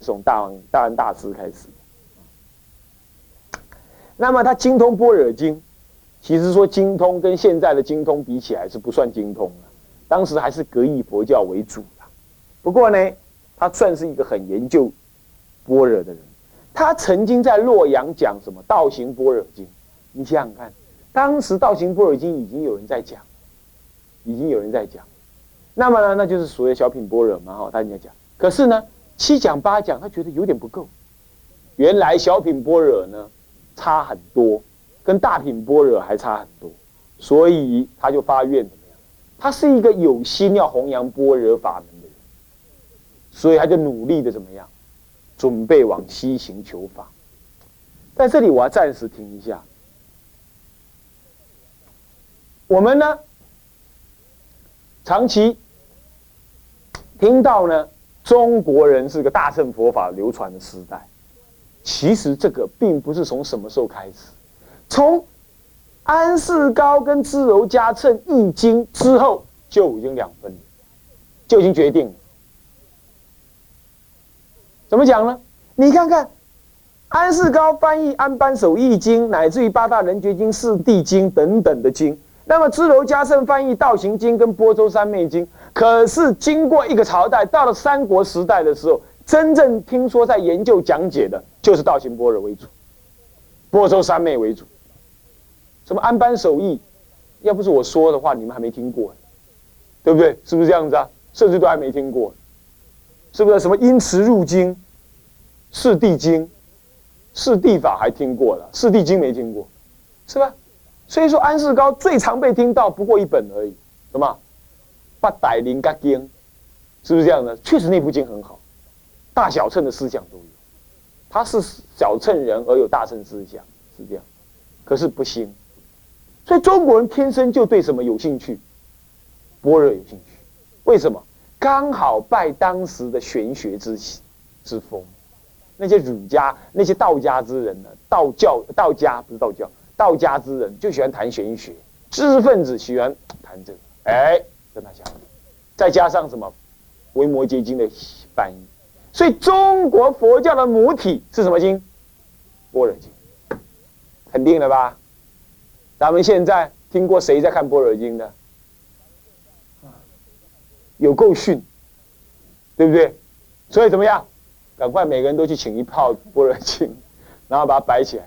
从大王大安大师开始。那么他精通般若经，其实说精通跟现在的精通比起来是不算精通了，当时还是格义佛教为主的。不过呢，他算是一个很研究般若的人。他曾经在洛阳讲什么《道行般若经》，你想想看，当时《道行般若经》已经有人在讲，已经有人在讲。那么呢，那就是所谓小品般若嘛，哈，他人家讲。可是呢，七讲八讲，他觉得有点不够。原来小品般若呢。差很多，跟大品般若还差很多，所以他就发愿怎么样？他是一个有心要弘扬般若法门的人，所以他就努力的怎么样？准备往西行求法。在这里我要暂时停一下。我们呢，长期听到呢，中国人是个大乘佛法流传的时代。其实这个并不是从什么时候开始，从安世高跟支柔嘉称易经之后就已经两分，就已经决定了。怎么讲呢？你看看安世高翻译安般守易经，乃至于八大人觉经、四谛经等等的经，那么支柔嘉称翻译道行经跟波州三昧经，可是经过一个朝代，到了三国时代的时候。真正听说在研究讲解的，就是道行般若为主，波州三昧为主。什么安般守义，要不是我说的话，你们还没听过，对不对？是不是这样子啊？甚至都还没听过，是不是？什么因持入经，四地经，四地法还听过了，四地经没听过，是吧？所以说安世高最常被听到不过一本而已，什么八代灵嘎经，是不是这样的？确实那部经很好。大小乘的思想都有，他是小乘人而有大乘思想，是这样。可是不兴，所以中国人天生就对什么有兴趣？般若有兴趣。为什么？刚好拜当时的玄学之之风。那些儒家、那些道家之人呢？道教、道家不是道教，道家之人就喜欢谈玄学，知识分子喜欢谈这个。哎，跟他讲，再加上什么？维摩诘经的翻译。所以中国佛教的母体是什么经？般若经，肯定了吧？咱们现在听过谁在看般若经的？有够逊，对不对？所以怎么样？赶快每个人都去请一泡般若经，然后把它摆起来，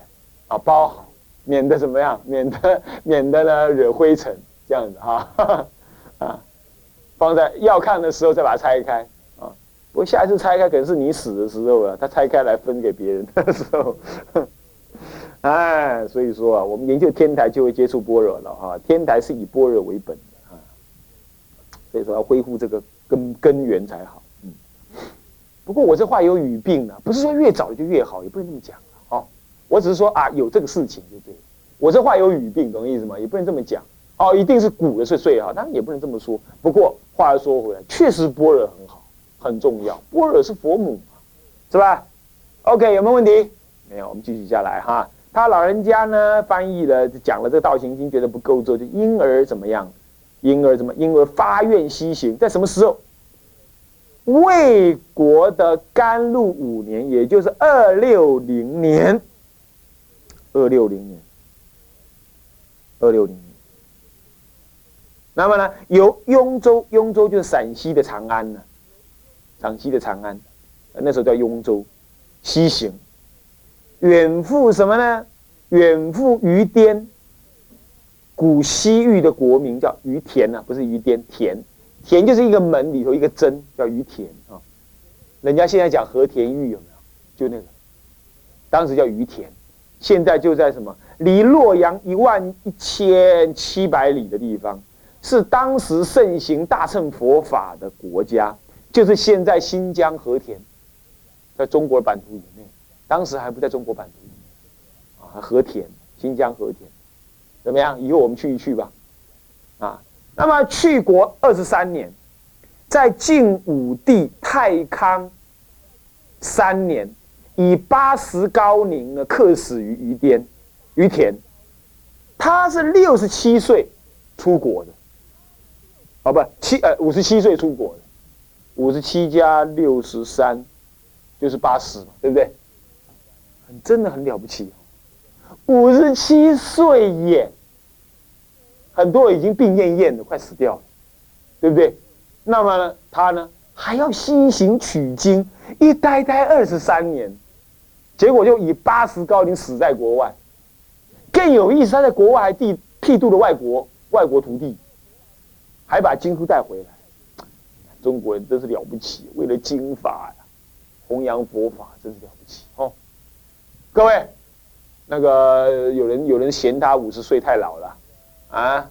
啊，包好，免得怎么样？免得免得呢惹灰尘，这样子哈，啊，放在要看的时候再把它拆开。我下一次拆开可能是你死的时候啊，他拆开来分给别人的时候，哎，所以说啊，我们研究天台就会接触般若了哈。天台是以般若为本的啊，所以说要恢复这个根根源才好。嗯，不过我这话有语病啊，不是说越早就越好，也不能这么讲哦。我只是说啊，有这个事情就对了。我这话有语病，懂意思吗？也不能这么讲哦，一定是古的是最好，当然也不能这么说。不过话又说回来，确实般若很好。很重要，般若是佛母，是吧？OK，有没有问题？没有，我们继续下来哈。他老人家呢，翻译了讲了这个《道行经》，觉得不够做，就因而怎么样？因而怎么？因而发愿西行，在什么时候？魏国的甘露五年，也就是二六零年。二六零年，二六零。那么呢，由雍州，雍州就是陕西的长安呢。陕西的长安，那时候叫雍州，西行，远赴什么呢？远赴于滇，古西域的国名叫于田啊，不是于滇，田，田就是一个门里头一个针，叫于田啊。人家现在讲和田玉有没有？就那个，当时叫于田，现在就在什么？离洛阳一万一千七百里的地方，是当时盛行大乘佛法的国家。就是现在新疆和田，在中国版图以内，当时还不在中国版图里面啊。和田，新疆和田，怎么样？以后我们去一去吧，啊。那么去国二十三年，在晋武帝太康三年，以八十高龄呢，客死于于滇于田。他是六十七岁出国的，哦不，七呃五十七岁出国的。五十七加六十三，就是八十嘛，对不对？很真的很了不起，五十七岁耶，很多已经病恹恹的，快死掉了，对不对？那么呢，他呢还要西行取经，一待待二十三年，结果就以八十高龄死在国外。更有意思，他在国外还剃剃度了外国外国徒弟，还把经书带回来。中国人真是了不起，为了经法呀，弘扬佛法真是了不起哦。各位，那个有人有人嫌他五十岁太老了啊，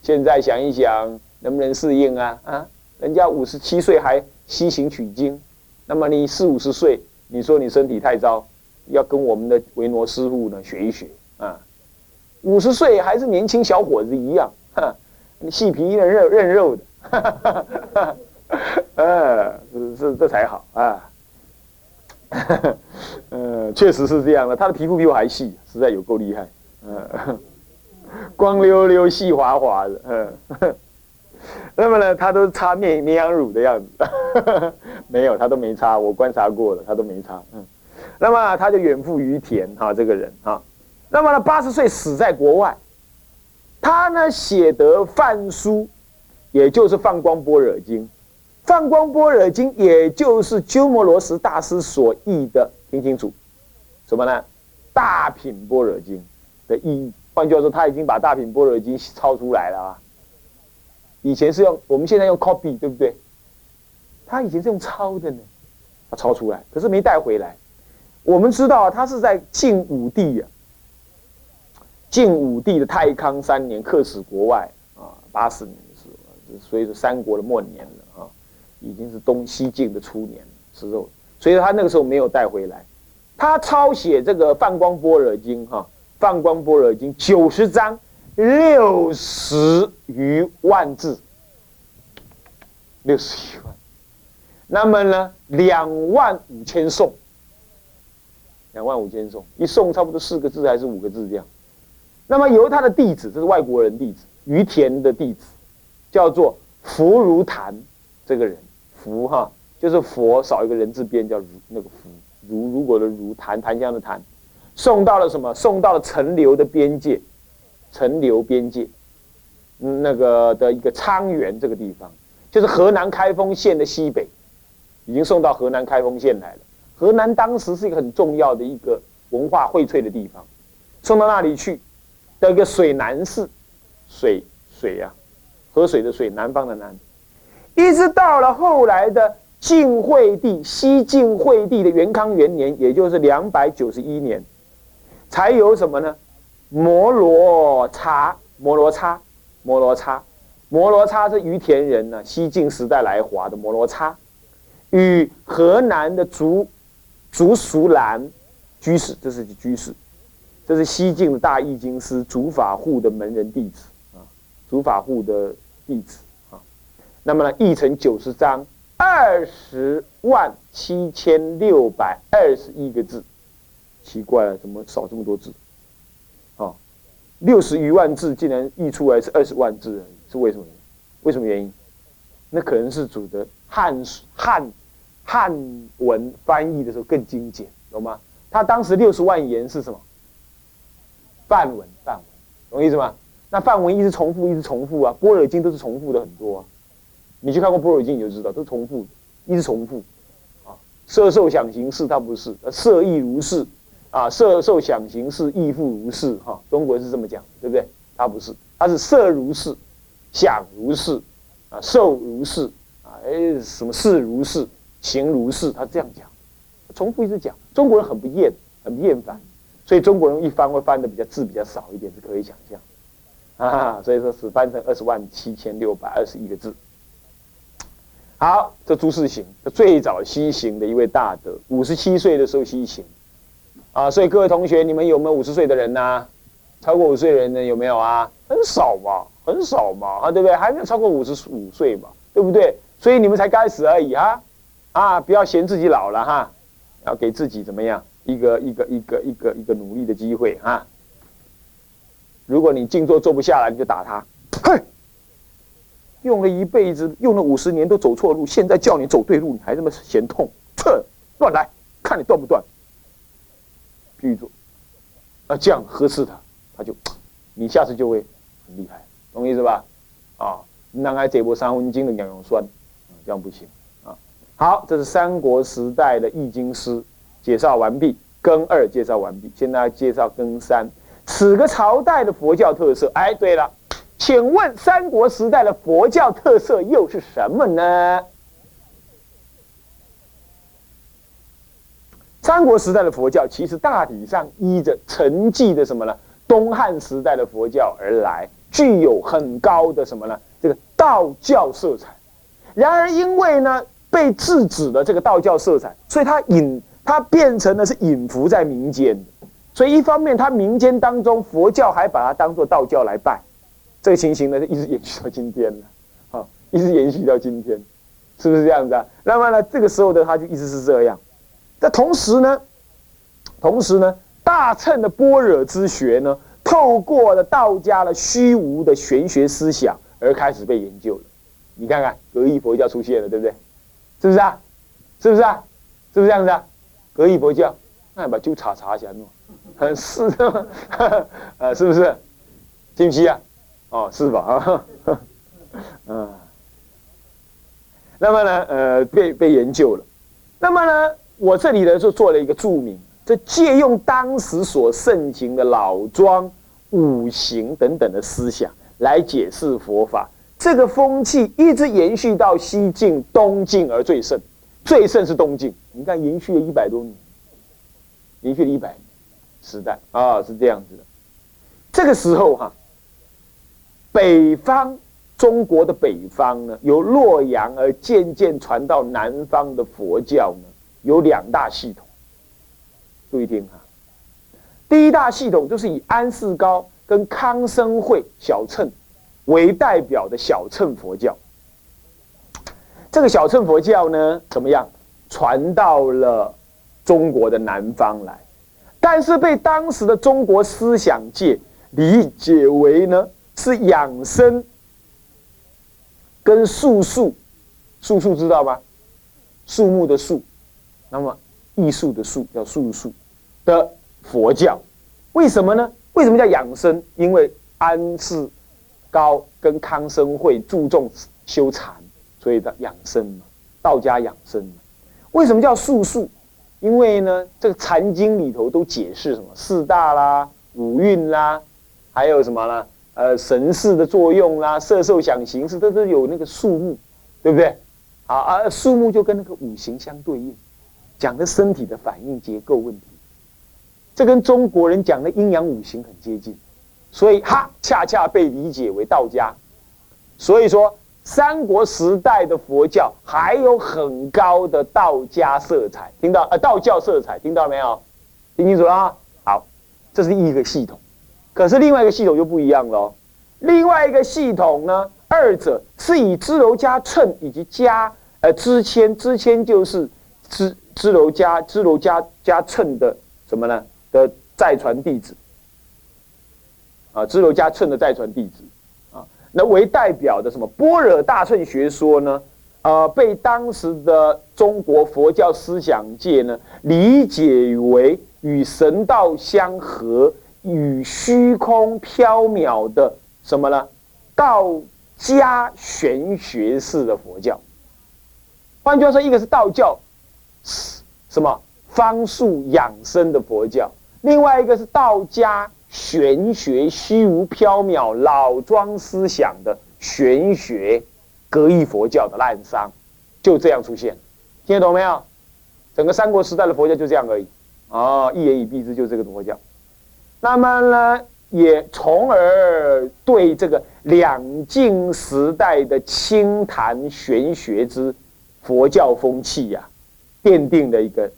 现在想一想，能不能适应啊？啊，人家五十七岁还西行取经，那么你四五十岁，你说你身体太糟，要跟我们的维罗师傅呢学一学。啊，五十岁还是年轻小伙子一样，哈，细皮嫩肉嫩肉的，哈哈哈哈哈，这这才好啊，呃，确实是这样的，他的皮肤比我还细，实在有够厉害，嗯，光溜溜、细滑滑的，嗯，那么呢，他都擦面绵羊乳的样子，没有，他都没擦，我观察过了，他都没擦，嗯，那么他就远赴于田，哈，这个人，哈。那么呢，八十岁死在国外，他呢写得梵书，也就是《放光般若经》，《放光般若经》也就是鸠摩罗什大师所译的，听清楚，什么呢？《大品般若经》的意义，换句话说，他已经把《大品般若经》抄出来了啊。以前是用，我们现在用 copy，对不对？他以前是用抄的呢，他抄出来，可是没带回来。我们知道，他是在晋武帝呀。晋武帝的太康三年，客死国外啊，八十年的时候，所以说三国的末年了啊，已经是东西晋的初年时候，所以他那个时候没有带回来。他抄写这个《放光般若经》哈，《放光般若经》九十章，六十余万字，六十余万。那么呢，两万五千颂，两万五千颂，一颂差不多四个字还是五个字这样。那么由他的弟子，这是外国人弟子于田的弟子，叫做福如檀，这个人福哈就是佛少一个人字边叫如那个福如如果的如檀檀香的檀，送到了什么？送到了陈留的边界，陈留边界，那个的一个沧源这个地方，就是河南开封县的西北，已经送到河南开封县来了。河南当时是一个很重要的一个文化荟萃的地方，送到那里去。的一个水南寺，水水呀，河水的水，南方的南，一直到了后来的晋惠帝，西晋惠帝的元康元年，也就是两百九十一年，才有什么呢？摩罗叉，摩罗叉，摩罗叉，摩罗叉是于田人呢，西晋时代来华的摩罗叉，与河南的竹竹熟兰居士，这是居士。这是西晋的大易经师竺法护的门人弟子啊，竺法护的弟子啊。那么呢，译成九十章，二十万七千六百二十一个字，奇怪了，怎么少这么多字？啊，六十余万字竟然译出来是二十万字，是为什么？为什么原因？那可能是主的汉汉汉文翻译的时候更精简，懂吗？他当时六十万言是什么？范文，范文，懂意思吗？那范文一直重复，一直重复啊。般若经都是重复的很多啊。你去看过般若经，你就知道，都重复，一直重复。啊，色受想行识，它不是，色亦如是，啊，色受想行识亦复如是，哈，中国人是这么讲，对不对？它不是，它是色如是，想如是，啊，受如是，啊，哎，什么事如是，行如是，他这样讲，重复一直讲。中国人很不厌，很厌烦。所以中国人一翻会翻的比较字比较少一点，是可以想象，啊，所以说是翻成二十万七千六百二十一个字。好，这朱世行，最早西行的一位大德，五十七岁的时候西行，啊，所以各位同学，你们有没有五十岁的人呢？超过五十岁的人呢有没有啊？很少嘛，很少嘛，啊，对不对？还没有超过五十五岁嘛，对不对？所以你们才开始而已哈，啊，不要嫌自己老了哈，要给自己怎么样？一个一个一个一个一个努力的机会啊！如果你静坐坐不下来，你就打他。嘿，用了一辈子，用了五十年都走错路，现在叫你走对路，你还这么嫌痛？哼，乱来，看你断不断。譬如说，啊，这样呵斥他，他就，你下次就会很厉害，懂意思吧？啊，男孩这波三分精的两用酸，这样不行啊。好，这是三国时代的易经诗介绍完毕，庚二介绍完毕，现在介绍庚三，此个朝代的佛教特色。哎，对了，请问三国时代的佛教特色又是什么呢？三国时代的佛教其实大体上依着承继的什么呢？东汉时代的佛教而来，具有很高的什么呢？这个道教色彩。然而因为呢被制止了这个道教色彩，所以它引它变成了是隐伏在民间。所以一方面它民间当中佛教还把它当做道教来拜，这个情形呢就一直延续到今天了，啊，一直延续到今天，是不是这样子啊？那么呢这个时候的它就一直是这样。那同时呢，同时呢，大乘的般若之学呢，透过了道家的虚无的玄学思想而开始被研究了。你看看，格义佛教出现了，对不对？是不是啊？是不是啊？是不是这样子啊？何以佛教，那把就查查一下喏，是的，呃，是不是？信不信啊？哦，是吧？啊，嗯。那么呢，呃，被被研究了。那么呢？我这里呢就做了一个注明，这借用当时所盛行的老庄、五行等等的思想来解释佛法，这个风气一直延续到西晋、东晋而最盛，最盛是东晋。你看，延续了一百多年，延续了一百年时代啊，是这样子的。这个时候哈，北方中国的北方呢，由洛阳而渐渐传到南方的佛教呢。有两大系统，注意听哈。第一大系统就是以安世高跟康生会小乘为代表的小乘佛教。这个小乘佛教呢，怎么样传到了中国的南方来？但是被当时的中国思想界理解为呢是养生跟术数，术数知道吗？树木的树。那么，艺术的术叫术数的佛教，为什么呢？为什么叫养生？因为安世高跟康生会注重修禅，所以的养生嘛，道家养生。为什么叫术数？因为呢，这个禅经里头都解释什么四大啦、五蕴啦，还有什么呢？呃，神识的作用啦、色受想行识，都有那个数目，对不对？啊啊，数目就跟那个五行相对应。讲的身体的反应结构问题，这跟中国人讲的阴阳五行很接近，所以哈恰恰被理解为道家。所以说，三国时代的佛教还有很高的道家色彩，听到呃道教色彩，听到了没有？听清楚了啊？好，这是一个系统，可是另外一个系统就不一样了。另外一个系统呢，二者是以支楼加称以及加呃支签，支签就是支。支楼加支楼加加称的什么呢？的再传弟子啊，支楼加称的再传弟子，那为代表的什么般若大乘学说呢？啊，被当时的中国佛教思想界呢理解为与神道相合、与虚空缥缈的什么呢？道家玄学式的佛教。换句话说，一个是道教。什么方术养生的佛教？另外一个是道家玄学虚无缥缈老庄思想的玄学格义佛教的滥觞，就这样出现，听得懂没有？整个三国时代的佛教就这样而已。哦，一言以蔽之，就这个佛教。那么呢，也从而对这个两晋时代的清谈玄学之佛教风气呀。奠定了一个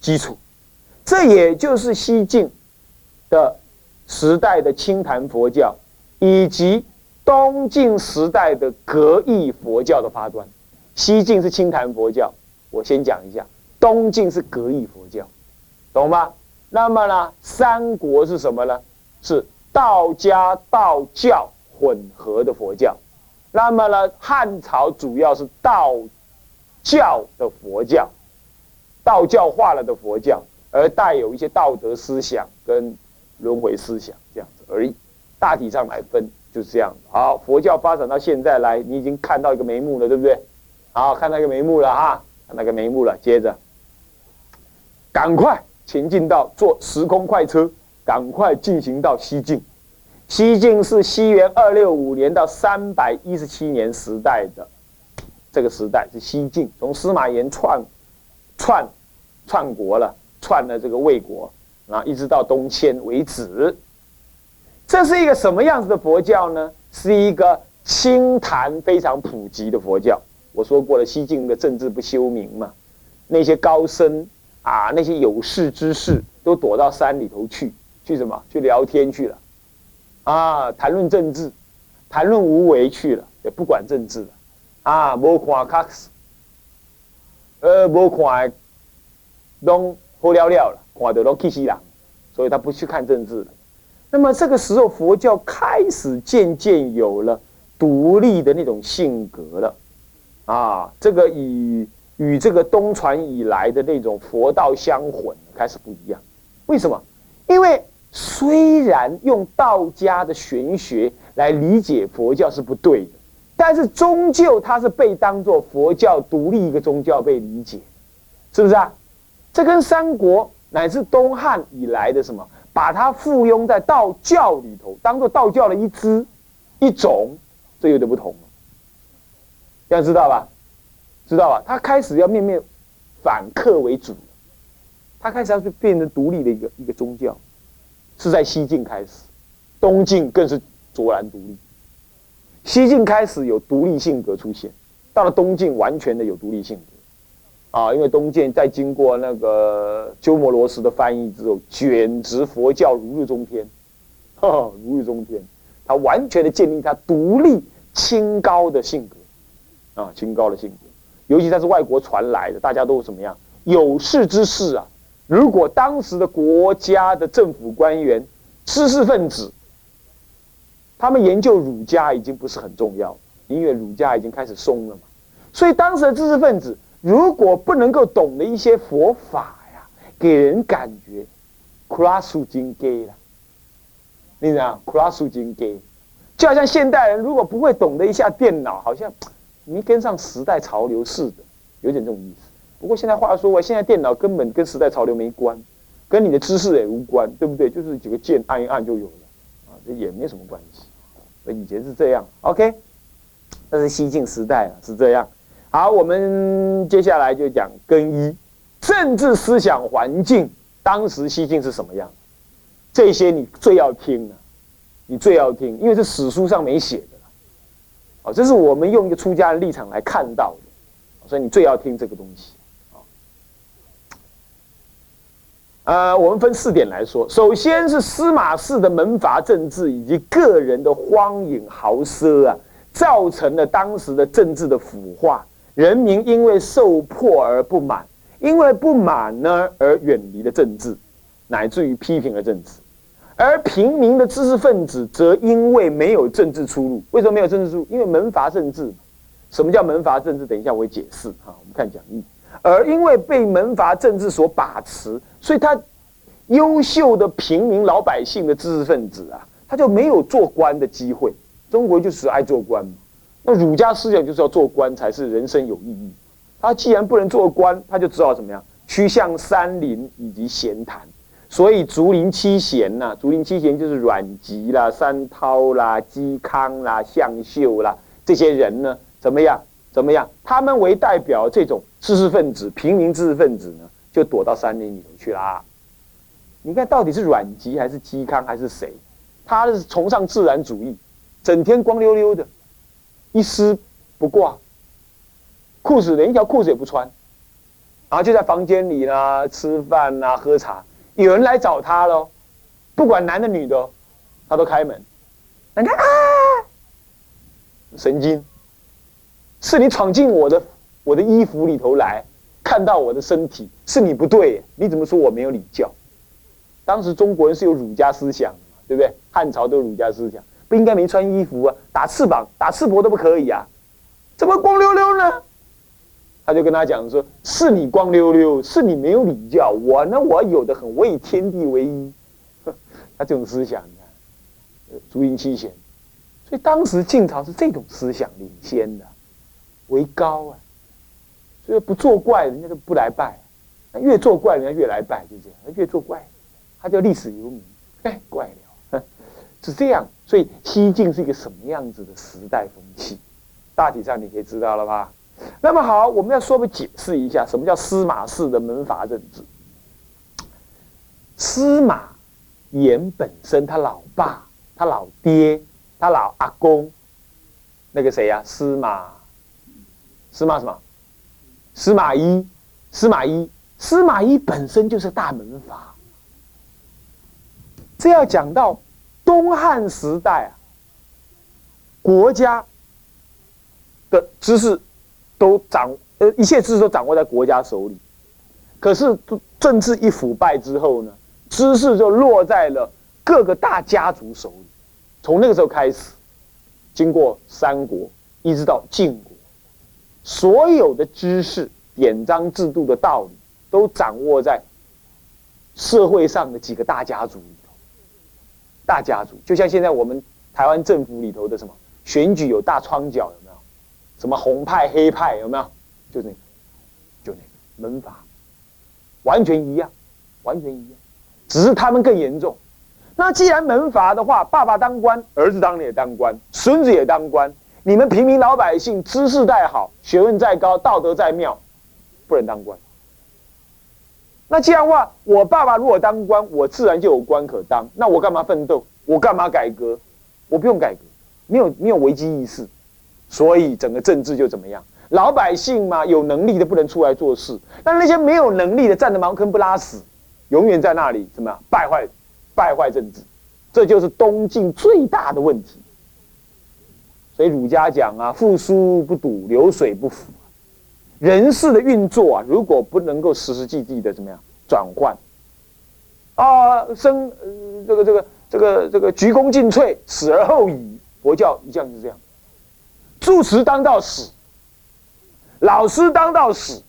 基础，这也就是西晋的时代的清谈佛教，以及东晋时代的格义佛教的发端。西晋是清谈佛教，我先讲一下；东晋是格义佛教，懂吗？那么呢，三国是什么呢？是道家道教混合的佛教。那么呢，汉朝主要是道教的佛教。道教化了的佛教，而带有一些道德思想跟轮回思想这样子而已。大体上来分就是这样。好，佛教发展到现在来，你已经看到一个眉目了，对不对？好，看到一个眉目了哈，看到个眉目了。接着，赶快前进到坐时空快车，赶快进行到西晋。西晋是西元二六五年到三百一十七年时代的这个时代是西晋，从司马炎篡篡篡国了，篡了这个魏国，啊，一直到东迁为止。这是一个什么样子的佛教呢？是一个清谈非常普及的佛教。我说过了，西晋的政治不修明嘛，那些高僧啊，那些有识之士都躲到山里头去，去什么？去聊天去了。啊，谈论政治，谈论无为去了，也不管政治了。啊，无看卡斯，呃，无看，拢好了了了，看到拢气死人，所以他不去看政治。那么这个时候，佛教开始渐渐有了独立的那种性格了。啊，这个与与这个东传以来的那种佛道相混，开始不一样。为什么？因为。虽然用道家的玄学来理解佛教是不对的，但是终究它是被当作佛教独立一个宗教被理解，是不是啊？这跟三国乃至东汉以来的什么，把它附庸在道教里头，当做道教的一支一种，这有点不同了。要知道吧？知道吧？他开始要面面反客为主，他开始要去变成独立的一个一个宗教。是在西晋开始，东晋更是卓然独立。西晋开始有独立性格出现，到了东晋完全的有独立性格，啊，因为东晋在经过那个鸠摩罗什的翻译之后，简直佛教如日中天，哈哈，如日中天，他完全的建立他独立清高的性格，啊，清高的性格，尤其他是外国传来的，大家都怎么样？有识之士啊。如果当时的国家的政府官员、知识分子，他们研究儒家已经不是很重要，因为儒家已经开始松了嘛。所以当时的知识分子如果不能够懂得一些佛法呀，给人感觉苦拉苏金给了，你知道苦拉苏金给，就好像现代人如果不会懂得一下电脑，好像没跟上时代潮流似的，有点这种意思。不过现在话说，我现在电脑根本跟时代潮流没关，跟你的知识也无关，对不对？就是几个键按一按就有了，啊，这也没什么关系。以前是这样，OK，那是西晋时代啊，是这样。好，我们接下来就讲更衣政治思想环境，当时西晋是什么样？这些你最要听的，你最要听，因为是史书上没写的哦，这是我们用一个出家的立场来看到的，所以你最要听这个东西。呃，我们分四点来说。首先是司马氏的门阀政治以及个人的荒淫豪奢啊，造成了当时的政治的腐化。人民因为受迫而不满，因为不满呢而远离了政治，乃至于批评了政治。而平民的知识分子则因为没有政治出路。为什么没有政治出路？因为门阀政治。什么叫门阀政治？等一下我会解释哈。我们看讲义。而因为被门阀政治所把持，所以他优秀的平民老百姓的知识分子啊，他就没有做官的机会。中国就是爱做官嘛。那儒家思想就是要做官才是人生有意义。他既然不能做官，他就知道怎么样趋向山林以及闲谈。所以竹林七贤呐，竹林七贤就是阮籍啦、山涛啦、嵇康啦、向秀啦这些人呢，怎么样？怎么样？他们为代表这种知识分子、平民知识分子呢，就躲到山林里头去啦。你看到底是阮籍还是嵇康还是谁？他是崇尚自然主义，整天光溜溜的，一丝不挂，裤子连一条裤子也不穿，然后就在房间里啦吃饭啦喝茶。有人来找他喽，不管男的女的，他都开门。你看啊，神经。是你闯进我的我的衣服里头来，看到我的身体，是你不对。你怎么说我没有礼教？当时中国人是有儒家思想，对不对？汉朝都有儒家思想，不应该没穿衣服啊，打翅膀、打翅膊都不可以啊，怎么光溜溜呢？他就跟他讲说：“是你光溜溜，是你没有礼教，我呢，我有的很，我以天地为一。”他这种思想，你看，竹林七贤，所以当时晋朝是这种思想领先的，为高啊。所以不作怪，人家都不来拜；那越作怪，人家越来拜，就这样。越作怪，他叫历史游民，哎，怪了，是这样。所以西晋是一个什么样子的时代风气？大体上你可以知道了吧？那么好，我们要说不解释一下，什么叫司马氏的门阀政治？司马炎本身，他老爸、他老爹、他老阿公，那个谁呀？司马，司马什么？司马懿，司马懿，司马懿本身就是大门阀。这要讲到东汉时代啊，国家的知识都掌呃一切知识都掌握在国家手里，可是政治一腐败之后呢，知识就落在了各个大家族手里。从那个时候开始，经过三国一直到晋国。所有的知识、典章制度的道理，都掌握在社会上的几个大家族。大家族就像现在我们台湾政府里头的什么选举有大窗角，有没有？什么红派、黑派，有没有？就那个，就那个门阀，完全一样，完全一样，只是他们更严重。那既然门阀的话，爸爸当官，儿子当然也当官，孙子也当官。你们平民老百姓知识再好，学问再高，道德再妙，不能当官。那这样的话，我爸爸如果当官，我自然就有官可当。那我干嘛奋斗？我干嘛改革？我不用改革，没有没有危机意识，所以整个政治就怎么样？老百姓嘛，有能力的不能出来做事，但那些没有能力的站着茅坑不拉屎，永远在那里怎么样？败坏，败坏政治，这就是东晋最大的问题。所以儒家讲啊，富书不堵，流水不腐。人事的运作啊，如果不能够实实际际的怎么样转换，啊，生这个这个这个这个鞠躬尽瘁，死而后已。佛教一向是这样，住持当到死，老师当到死，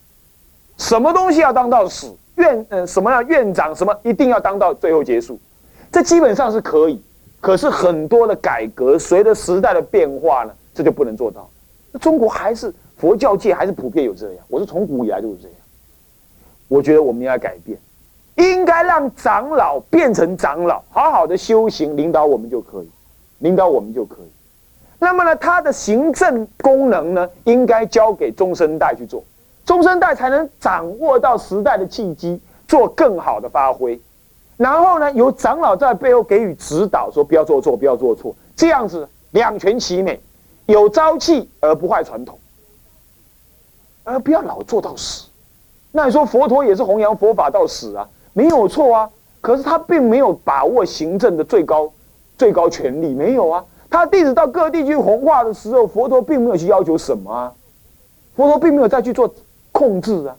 什么东西要当到死？院嗯什么样院长什么一定要当到最后结束，这基本上是可以。可是很多的改革，随着时代的变化呢，这就不能做到。中国还是佛教界还是普遍有这样，我是从古以来都是这样。我觉得我们应该改变，应该让长老变成长老，好好的修行，领导我们就可以，领导我们就可以。那么呢，他的行政功能呢，应该交给中生代去做，中生代才能掌握到时代的契机，做更好的发挥。然后呢，由长老在背后给予指导，说不要做错，不要做错，这样子两全其美，有朝气而不坏传统，而不要老做到死。那你说佛陀也是弘扬佛法到死啊，没有错啊。可是他并没有把握行政的最高最高权力，没有啊。他弟子到各地去弘化的时候，佛陀并没有去要求什么啊，佛陀并没有再去做控制啊。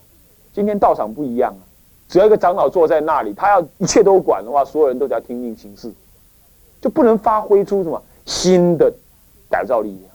今天道场不一样啊。只要一个长老坐在那里，他要一切都管的话，所有人都要听命行事，就不能发挥出什么新的改造力量。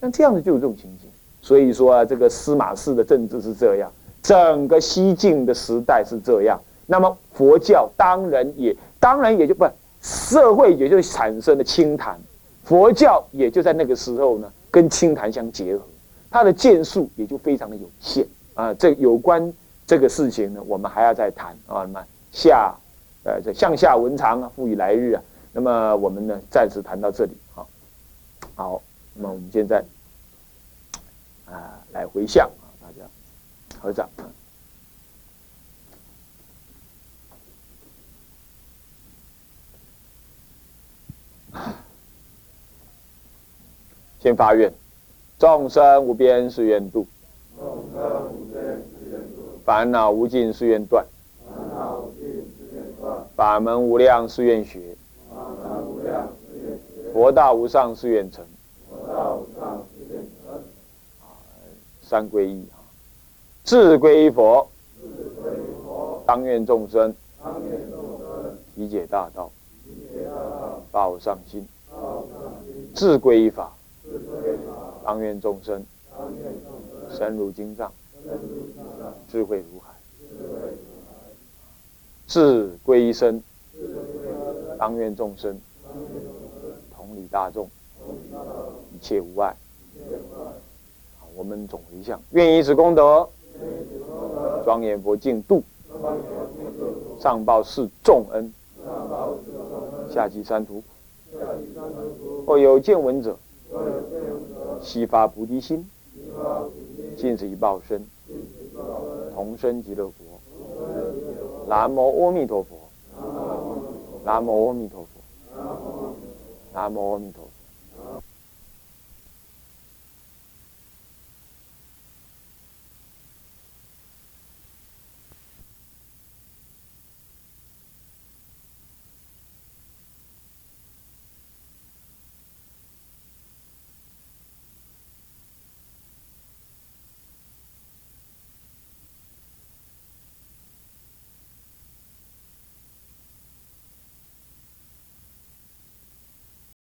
像这样子就有这种情形。所以说啊，这个司马氏的政治是这样，整个西晋的时代是这样。那么佛教当然也当然也就不社会也就产生了清谈，佛教也就在那个时候呢跟清谈相结合，它的建树也就非常的有限啊。这有关。这个事情呢，我们还要再谈啊。那么下，呃，这向下文长啊，赋予来日啊。那么我们呢，暂时谈到这里啊。好，那么我们现在啊，来回向啊，大家合掌。先发愿，众生无边誓愿度。烦恼无尽誓愿断，法门无量誓愿学，佛道无上誓愿成。三皈依啊，智归佛，当愿众生理解大道，报上心，智归法，当愿众生深入经藏。智慧如海，智归一生，当愿众生同理大众，一切无碍。我们总回向，愿以此功德，庄严佛净土，上报四重恩，下济三途。或有见闻者，悉发菩提心，尽此一报身，同生极乐国。南无阿弥陀佛。南无阿弥陀佛。南无阿弥陀。